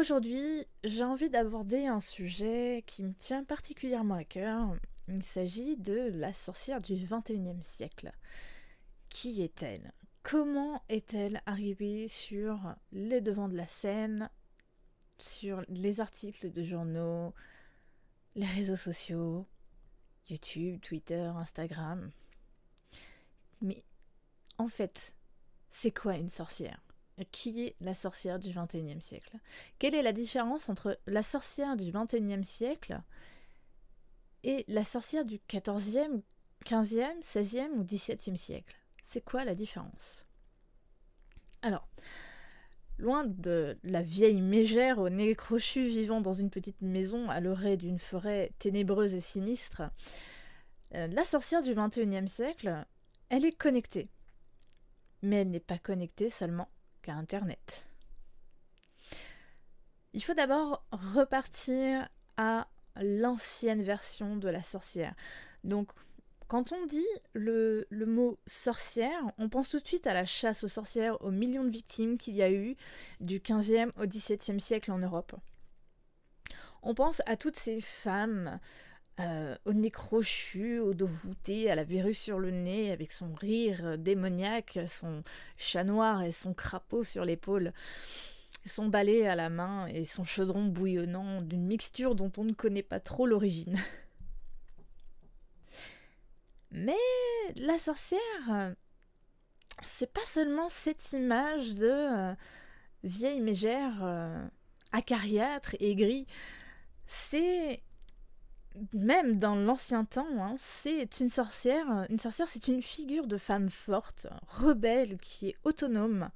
Aujourd'hui, j'ai envie d'aborder un sujet qui me tient particulièrement à cœur. Il s'agit de la sorcière du 21e siècle. Qui est-elle? Comment est-elle arrivée sur les devants de la scène, sur les articles de journaux, les réseaux sociaux, YouTube, Twitter, Instagram? Mais en fait, c'est quoi une sorcière? Qui est la sorcière du XXIe siècle? Quelle est la différence entre la sorcière du XXIe siècle et la sorcière du XIVe, XVe, XVIe ou XVIIe siècle? C'est quoi la différence? Alors, loin de la vieille mégère au nez crochu vivant dans une petite maison à l'orée d'une forêt ténébreuse et sinistre, euh, la sorcière du XXIe siècle, elle est connectée. Mais elle n'est pas connectée seulement qu'à Internet. Il faut d'abord repartir à l'ancienne version de la sorcière. Donc, quand on dit le, mot sorcière, on pense tout de suite à la chasse aux sorcières, aux millions de victimes qu'il y a eu du 15e au 17e siècle en Europe. On pense à toutes ces femmes euh, au nez crochu, au dos voûté, à la verrue sur le nez, avec son rire démoniaque, son chat noir et son crapaud sur l'épaule, son balai à la main et son chaudron bouillonnant d'une mixture dont on ne connaît pas trop l'origine. Mais la sorcière, c'est pas seulement cette image de euh, vieille mégère euh, acariâtre et gris, c'est même dans l'ancien temps, hein, c'est une sorcière. Une sorcière, c'est une figure de femme forte, rebelle, qui est autonome.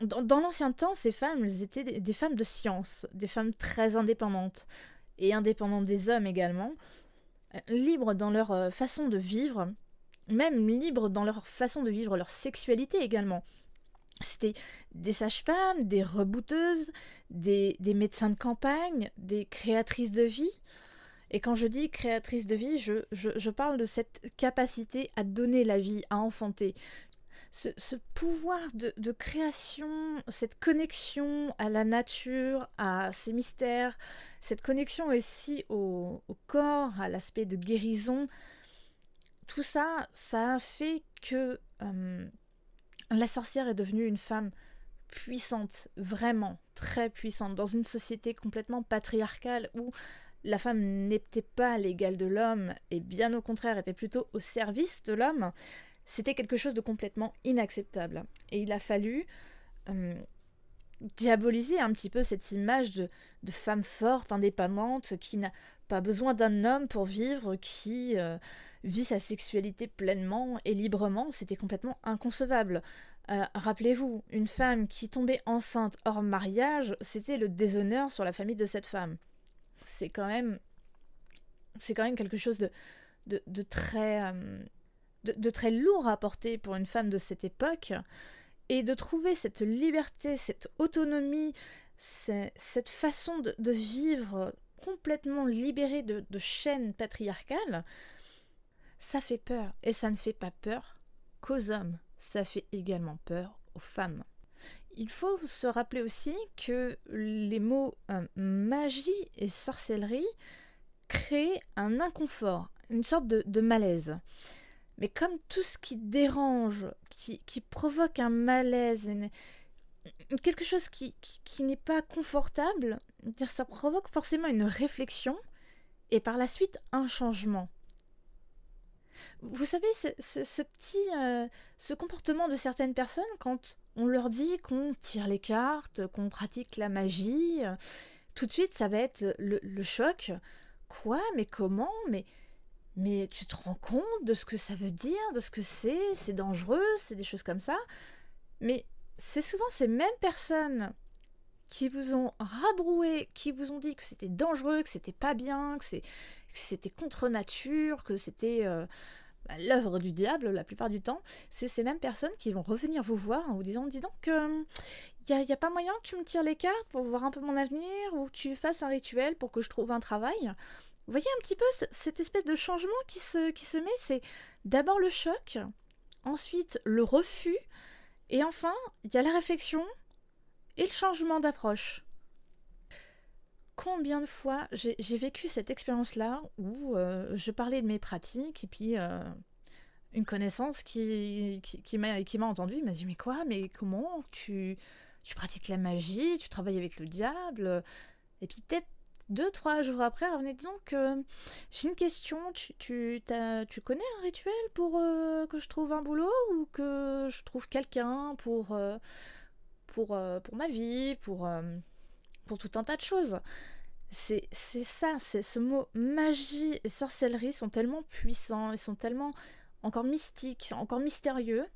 Dans, l'ancien temps, ces femmes étaient des, femmes de science, des femmes très indépendantes, et indépendantes des hommes également, libres dans leur euh, façon de vivre, même libres dans leur façon de vivre leur sexualité également. C'était des sages-femmes, des rebouteuses, des médecins de campagne, des créatrices de vie. Et quand je dis créatrice de vie, je, parle de cette capacité à donner la vie, à enfanter. Ce, ce pouvoir de, de, création, cette connexion à la nature, à ses mystères, cette connexion aussi au, au corps, à l'aspect de guérison, tout ça, ça a fait que euh, la sorcière est devenue une femme puissante, vraiment très puissante, dans une société complètement patriarcale où la femme n'était pas l'égale de l'homme et bien au contraire était plutôt au service de l'homme, c'était quelque chose de complètement inacceptable. Et il a fallu euh, diaboliser un petit peu cette image de, femme forte, indépendante, qui n'a pas besoin d'un homme pour vivre, qui euh, vit sa sexualité pleinement et librement. C'était complètement inconcevable. Euh, rappelez-vous, une femme qui tombait enceinte hors mariage, c'était le déshonneur sur la famille de cette femme c'est quand même quelque chose de, de, très euh, de, très lourd à porter pour une femme de cette époque et de trouver cette liberté, cette autonomie, cette façon de, vivre complètement libérée de, de chaînes patriarcales, ça fait peur. Et ça ne fait pas peur qu'aux hommes, ça fait également peur aux femmes. Il faut se rappeler aussi que les mots euh, magie et sorcellerie créent un inconfort, une sorte de, malaise. Mais comme tout ce qui dérange, qui, provoque un malaise, quelque chose qui, n'est pas confortable, ça provoque forcément une réflexion et par la suite un changement. Vous savez, ce, petit, euh, ce comportement de certaines personnes quand on leur dit qu'on tire les cartes, qu'on pratique la magie, tout de suite ça va être le, choc. Quoi? Mais comment? Mais mais tu te rends compte de ce que ça veut dire, de ce que c'est? C'est dangereux, c'est des choses comme ça? Mais c'est souvent ces mêmes personnes qui vous ont rabroué, qui vous ont dit que c'était dangereux, que c'était pas bien, que c'était contre nature, que c'était euh, bah, l'œuvre du diable la plupart du temps, c'est ces mêmes personnes qui vont revenir vous voir en vous disant dis donc, il euh, n'y a, pas moyen que tu me tires les cartes pour voir un peu mon avenir ou que tu fasses un rituel pour que je trouve un travail? Vous voyez un petit peu cette espèce de changement qui se, qui se met, c'est d'abord le choc, ensuite le refus, et enfin il y a la réflexion et le changement d'approche. combien de fois j'ai vécu cette expérience-là où euh, je parlais de mes pratiques et puis euh, une connaissance qui, m'a entendu m'a dit Mais quoi Mais comment tu, pratiques la magie Tu travailles avec le diable? Et puis peut-être deux, trois jours après, elle revenait donc J'ai une question, tu, connais un rituel pour que je trouve un boulot ou que je trouve quelqu'un pour, pour, pour ma vie, pour pour tout un tas de choses. C'est ça, c'est ce mot magie et sorcellerie sont tellement puissants, ils sont tellement encore mystiques, encore mystérieux,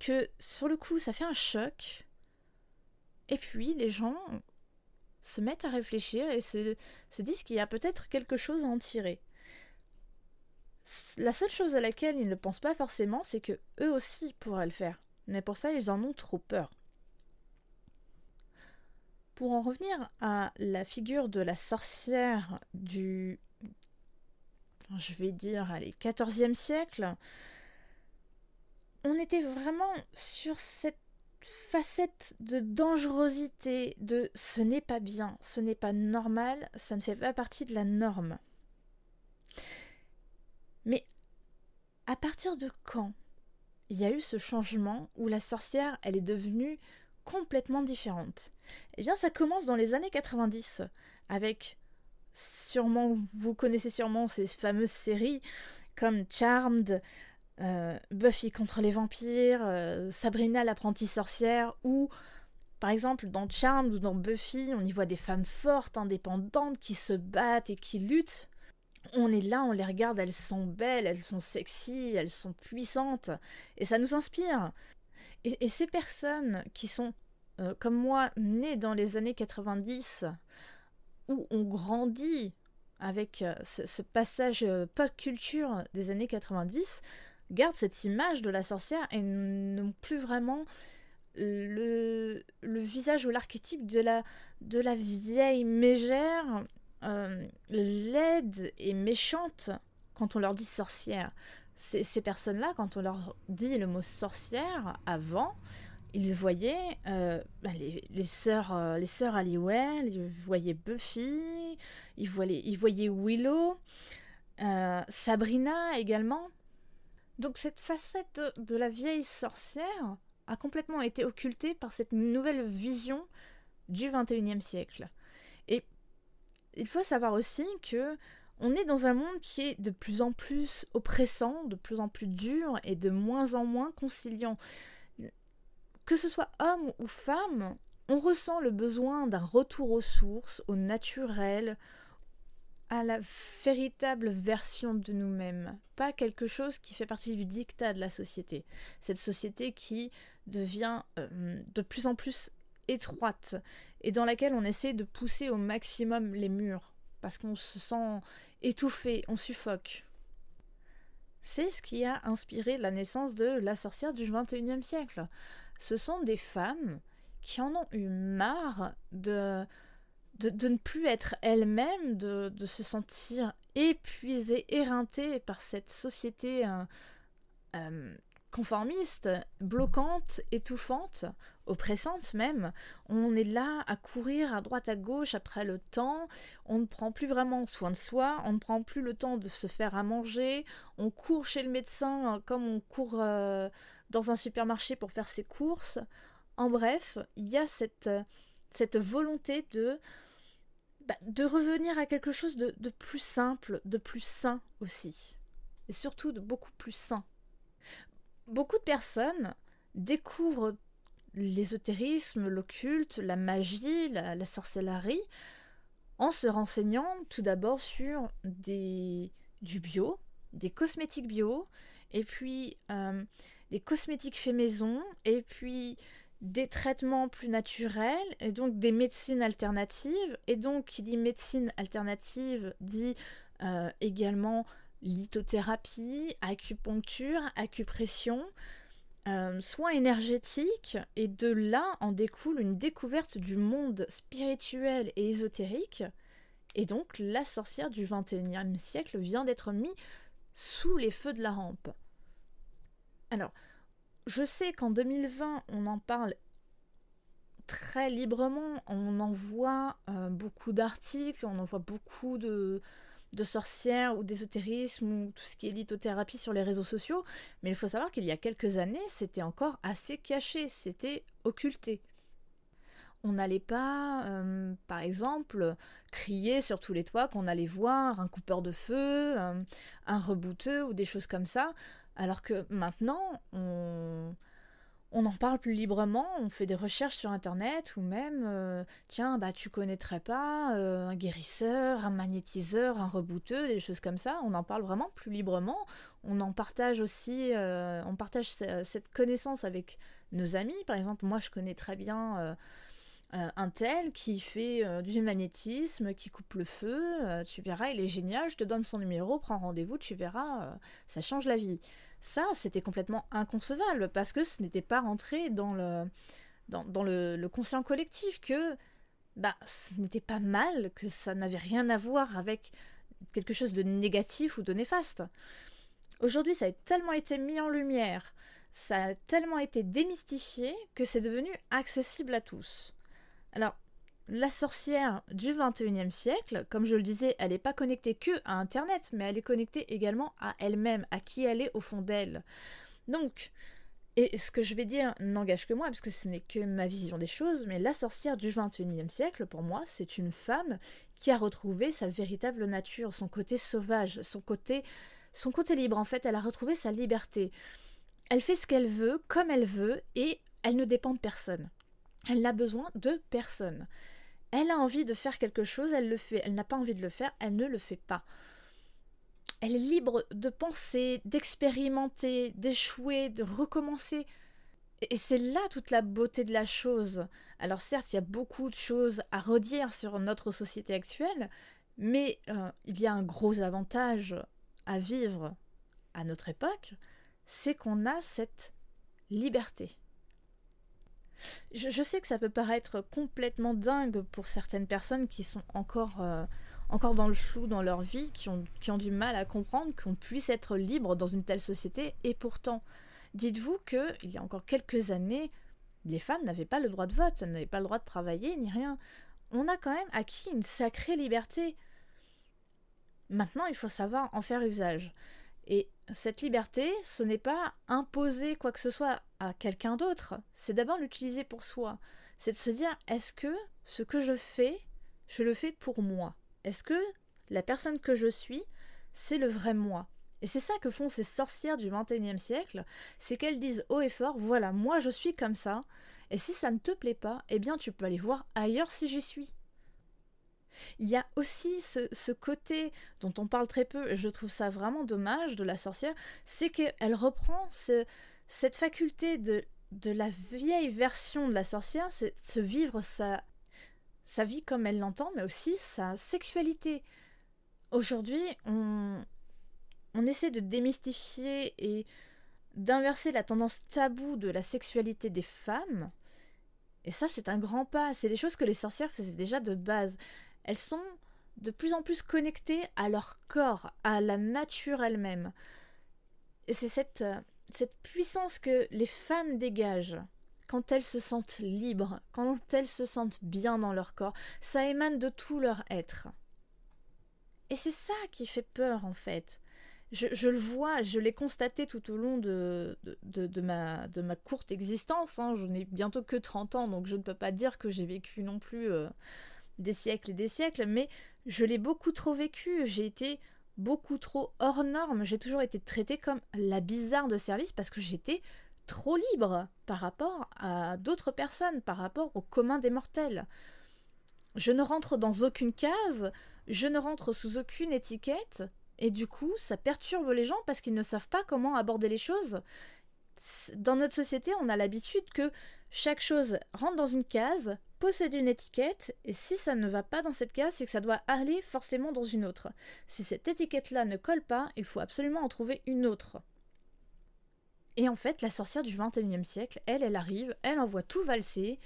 que sur le coup ça fait un choc. Et puis les gens se mettent à réfléchir et se, se disent qu'il y a peut-être quelque chose à en tirer. La seule chose à laquelle ils ne pensent pas forcément, c'est que eux aussi pourraient le faire. Mais pour ça, ils en ont trop peur. Pour en revenir à la figure de la sorcière du, je vais dire, allez, 14e siècle, on était vraiment sur cette facette de dangerosité, de ce n'est pas bien, ce n'est pas normal, ça ne fait pas partie de la norme. Mais à partir de quand il y a eu ce changement où la sorcière, elle est devenue complètement différente. Eh bien, ça commence dans les années 90 avec sûrement, vous connaissez sûrement ces fameuses séries comme Charmed, euh, Buffy contre les vampires, euh, Sabrina l'apprentie sorcière, ou par exemple dans Charmed ou dans Buffy, on y voit des femmes fortes, indépendantes, qui se battent et qui luttent. On est là, on les regarde, elles sont belles, elles sont sexy, elles sont puissantes, et ça nous inspire. Et, ces personnes qui sont, euh, comme moi, nées dans les années 90, où on grandit avec euh, ce, passage euh, pop culture des années 90, gardent cette image de la sorcière et n'ont plus vraiment le, visage ou l'archétype de la, de la vieille mégère laide et méchante quand on leur dit sorcière ces, personnes-là, quand on leur dit le mot sorcière avant, ils voyaient euh, bah, les, sœurs, euh, les sœurs Halliwell, ils voyaient Buffy, ils voyaient, ils voyaient Willow, euh, Sabrina également. Donc cette facette de la vieille sorcière a complètement été occultée par cette nouvelle vision du 21e siècle. Et il faut savoir aussi que on est dans un monde qui est de plus en plus oppressant, de plus en plus dur et de moins en moins conciliant. Que ce soit homme ou femme, on ressent le besoin d'un retour aux sources, au naturel, à la véritable version de nous-mêmes, pas quelque chose qui fait partie du dictat de la société. Cette société qui devient euh, de plus en plus étroite et dans laquelle on essaie de pousser au maximum les murs parce qu'on se sent étouffé, on suffoque. C'est ce qui a inspiré la naissance de la sorcière du XXIe siècle. Ce sont des femmes qui en ont eu marre de, de, ne plus être elles-mêmes, de, se sentir épuisées, éreintées par cette société euh, euh, conformiste, bloquante, étouffante, oppressante même. On est là à courir à droite à gauche après le temps, on ne prend plus vraiment soin de soi, on ne prend plus le temps de se faire à manger, on court chez le médecin comme on court euh, dans un supermarché pour faire ses courses. En bref, il y a cette, cette volonté de, bah, de revenir à quelque chose de, de plus simple, de plus sain aussi. Et surtout de beaucoup plus sain beaucoup de personnes découvrent l'ésotérisme, l'occulte, la magie, la, sorcellerie, en se renseignant tout d'abord sur des, du bio, des cosmétiques bio, et puis euh, des cosmétiques faits maison, et puis des traitements plus naturels, et donc des médecines alternatives. Et donc, qui dit médecine alternative dit euh, également lithothérapie, acupuncture, acupression, euh, soins énergétiques, et de là en découle une découverte du monde spirituel et ésotérique. Et donc la sorcière du XXIe siècle vient d'être mise sous les feux de la rampe. Alors, je sais qu'en 2020, on en parle très librement. On en voit euh, beaucoup d'articles, on en voit beaucoup de, de sorcières ou d'ésotérisme ou tout ce qui est lithothérapie sur les réseaux sociaux. Mais il faut savoir qu'il y a quelques années, c'était encore assez caché, c'était occulté. On n'allait pas, euh, par exemple, crier sur tous les toits qu'on allait voir un coupeur de feu, un, un rebouteux ou des choses comme ça. Alors que maintenant, on, on en parle plus librement, on fait des recherches sur internet ou même euh, tiens bah tu connaîtrais pas euh, un guérisseur, un magnétiseur, un rebouteux, des choses comme ça, on en parle vraiment plus librement, on en partage aussi euh, on partage cette connaissance avec nos amis, par exemple moi je connais très bien un tel qui fait du magnétisme, qui coupe le feu, tu verras, il est génial, je te donne son numéro, prends rendez-vous, tu verras, ça change la vie. Ça, c'était complètement inconcevable parce que ce n'était pas rentré dans le, dans, le, conscient collectif que bah, ce n'était pas mal, que ça n'avait rien à voir avec quelque chose de négatif ou de néfaste. Aujourd'hui, ça a tellement été mis en lumière, ça a tellement été démystifié que c'est devenu accessible à tous. Alors, la sorcière du 21e siècle, comme je le disais, elle n'est pas connectée que à Internet, mais elle est connectée également à elle-même, à qui elle est au fond d'elle. Donc, et ce que je vais dire n'engage que moi, parce que ce n'est que ma vision des choses, mais la sorcière du 21e siècle, pour moi, c'est une femme qui a retrouvé sa véritable nature, son côté sauvage, son côté, son côté libre. En fait, elle a retrouvé sa liberté. Elle fait ce qu'elle veut, comme elle veut, et elle ne dépend de personne. Elle n'a besoin de personne. Elle a envie de faire quelque chose, elle le fait. Elle n'a pas envie de le faire, elle ne le fait pas. Elle est libre de penser, d'expérimenter, d'échouer, de recommencer. Et c'est là toute la beauté de la chose. Alors certes, il y a beaucoup de choses à redire sur notre société actuelle, mais euh, il y a un gros avantage à vivre à notre époque, c'est qu'on a cette liberté. Je, sais que ça peut paraître complètement dingue pour certaines personnes qui sont encore, euh, encore dans le flou dans leur vie, qui ont, qui ont du mal à comprendre qu'on puisse être libre dans une telle société. Et pourtant, dites-vous qu'il y a encore quelques années, les femmes n'avaient pas le droit de vote, n'avaient pas le droit de travailler, ni rien. On a quand même acquis une sacrée liberté. Maintenant, il faut savoir en faire usage. Et cette liberté, ce n'est pas imposer quoi que ce soit à quelqu'un d'autre, c'est d'abord l'utiliser pour soi. C'est de se dire, est-ce que ce que je fais, je le fais pour moi? Est-ce que la personne que je suis, c'est le vrai moi? Et c'est ça que font ces sorcières du XXIe siècle, c'est qu'elles disent haut et fort, voilà, moi je suis comme ça, et si ça ne te plaît pas, eh bien tu peux aller voir ailleurs si j'y suis. Il y a aussi ce, côté dont on parle très peu, et je trouve ça vraiment dommage de la sorcière, c'est qu'elle reprend cette faculté de, la vieille version de la sorcière, c'est se vivre sa, sa vie comme elle l'entend, mais aussi sa sexualité. Aujourd'hui, on, on essaie de démystifier et d'inverser la tendance taboue de la sexualité des femmes. Et ça, c'est un grand pas. C'est des choses que les sorcières faisaient déjà de base elles sont de plus en plus connectées à leur corps, à la nature elle-même. Et c'est cette, euh, cette puissance que les femmes dégagent quand elles se sentent libres, quand elles se sentent bien dans leur corps, ça émane de tout leur être. Et c'est ça qui fait peur en fait. Je, le vois, je l'ai constaté tout au long de, de, ma, de ma courte existence. Hein. Je n'ai bientôt que 30 ans, donc je ne peux pas dire que j'ai vécu non plus euh, des siècles et des siècles, mais je l'ai beaucoup trop vécu, j'ai été beaucoup trop hors norme, j'ai toujours été traitée comme la bizarre de service parce que j'étais trop libre par rapport à d'autres personnes, par rapport au commun des mortels. Je ne rentre dans aucune case, je ne rentre sous aucune étiquette, et du coup, ça perturbe les gens parce qu'ils ne savent pas comment aborder les choses. Dans notre société, on a l'habitude que chaque chose rentre dans une case, possède une étiquette, et si ça ne va pas dans cette case, c'est que ça doit aller forcément dans une autre. Si cette étiquette-là ne colle pas, il faut absolument en trouver une autre. Et en fait, la sorcière du 21e siècle, elle, elle arrive, elle envoie tout valser,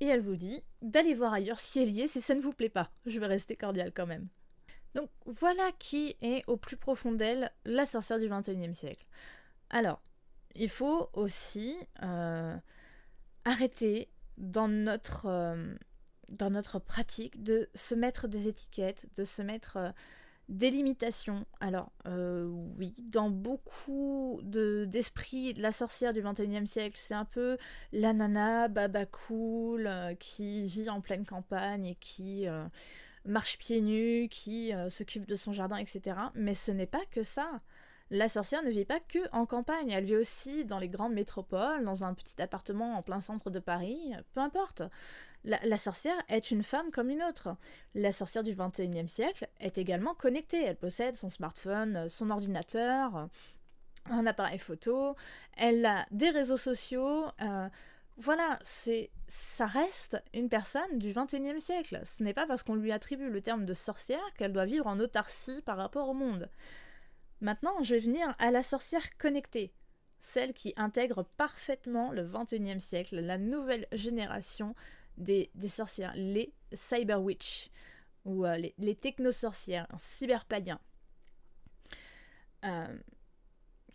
et elle vous dit d'aller voir ailleurs si elle y est, si ça ne vous plaît pas. Je vais rester cordial quand même. Donc voilà qui est au plus profond d'elle la sorcière du 21e siècle. Alors, il faut aussi euh, arrêter dans notre, euh, dans notre pratique de se mettre des étiquettes, de se mettre euh, des limitations. Alors, euh, oui, dans beaucoup d'esprits de, la sorcière du 21e siècle, c'est un peu la nana baba cool qui vit en pleine campagne et qui marche pieds nus, qui s'occupe de son jardin, etc. Mais ce n'est pas que ça. La sorcière ne vit pas que en campagne, elle vit aussi dans les grandes métropoles, dans un petit appartement en plein centre de Paris, peu importe. La, sorcière est une femme comme une autre. La sorcière du 21e siècle est également connectée, elle possède son smartphone, son ordinateur, un appareil photo, elle a des réseaux sociaux. Euh, voilà, c'est ça reste une personne du 21e siècle. Ce n'est pas parce qu'on lui attribue le terme de sorcière qu'elle doit vivre en autarcie par rapport au monde. Maintenant, je vais venir à la sorcière connectée, celle qui intègre parfaitement le 21e siècle, la nouvelle génération des, sorcières, les cyber witch, ou euh, les, les techno-sorcières, cyberpadiens. Euh,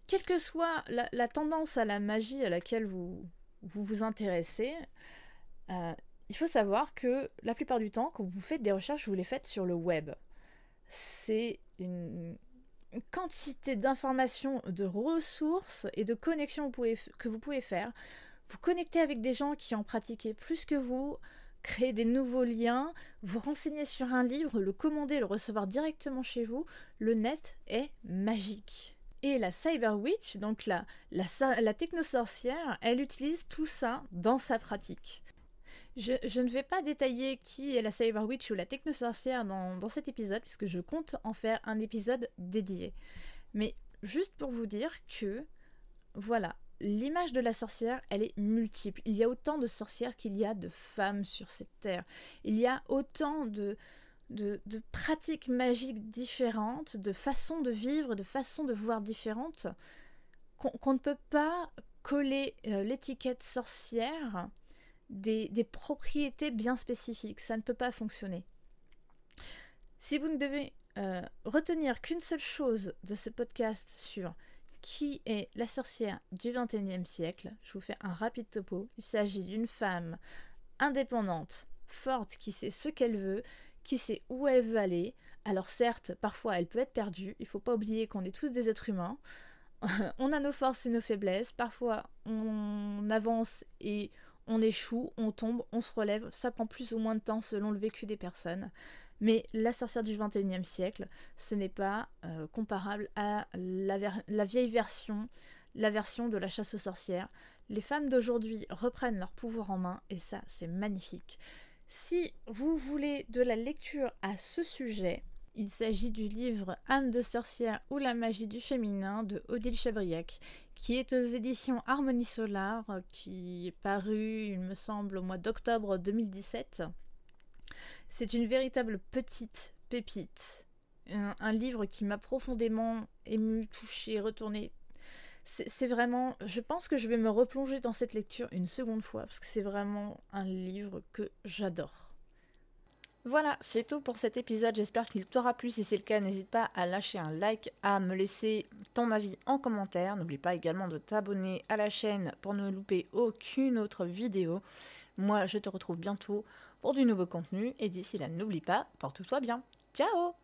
quelle que soit la, tendance à la magie à laquelle vous vous, vous intéressez, euh, il faut savoir que la plupart du temps, quand vous faites des recherches, vous les faites sur le web. C'est une, quantité d'informations, de ressources et de connexions que vous pouvez faire. Vous connectez avec des gens qui ont pratiqué plus que vous, créer des nouveaux liens, vous renseigner sur un livre, le commander, le recevoir directement chez vous. Le net est magique. Et la Cyber Witch, donc la, la, la technosorcière, elle utilise tout ça dans sa pratique. Je, ne vais pas détailler qui est la Cyber Witch ou la technosorcière dans, dans cet épisode, puisque je compte en faire un épisode dédié. Mais juste pour vous dire que, voilà, l'image de la sorcière, elle est multiple. Il y a autant de sorcières qu'il y a de femmes sur cette terre. Il y a autant de, pratiques magiques différentes, de façons de vivre, de façons de voir différentes, qu'on ne peut pas coller euh, l'étiquette sorcière des, propriétés bien spécifiques. Ça ne peut pas fonctionner. Si vous ne devez euh, retenir qu'une seule chose de ce podcast sur qui est la sorcière du XXIe siècle, je vous fais un rapide topo. Il s'agit d'une femme indépendante, forte, qui sait ce qu'elle veut, qui sait où elle veut aller. Alors certes, parfois elle peut être perdue, il ne faut pas oublier qu'on est tous des êtres humains. on a nos forces et nos faiblesses, parfois on avance et on échoue, on tombe, on se relève, ça prend plus ou moins de temps selon le vécu des personnes. Mais la sorcière du 21e siècle, ce n'est pas euh, comparable à la, vieille version, la version de la chasse aux sorcières. Les femmes d'aujourd'hui reprennent leur pouvoir en main et ça, c'est magnifique. Si vous voulez de la lecture à ce sujet, il s'agit du livre Anne de sorcière ou la magie du féminin de Odile Chabriac, qui est aux éditions Harmonie Solar, qui est paru, il me semble, au mois d'octobre 2017. C'est une véritable petite pépite. Un, livre qui m'a profondément ému, touché, retourné. C'est vraiment. Je pense que je vais me replonger dans cette lecture une seconde fois, parce que c'est vraiment un livre que j'adore. Voilà, c'est tout pour cet épisode. J'espère qu'il t'aura plu. Si c'est le cas, n'hésite pas à lâcher un like, à me laisser ton avis en commentaire. N'oublie pas également de t'abonner à la chaîne pour ne louper aucune autre vidéo. Moi, je te retrouve bientôt pour du nouveau contenu. Et d'ici là, n'oublie pas, porte-toi bien. Ciao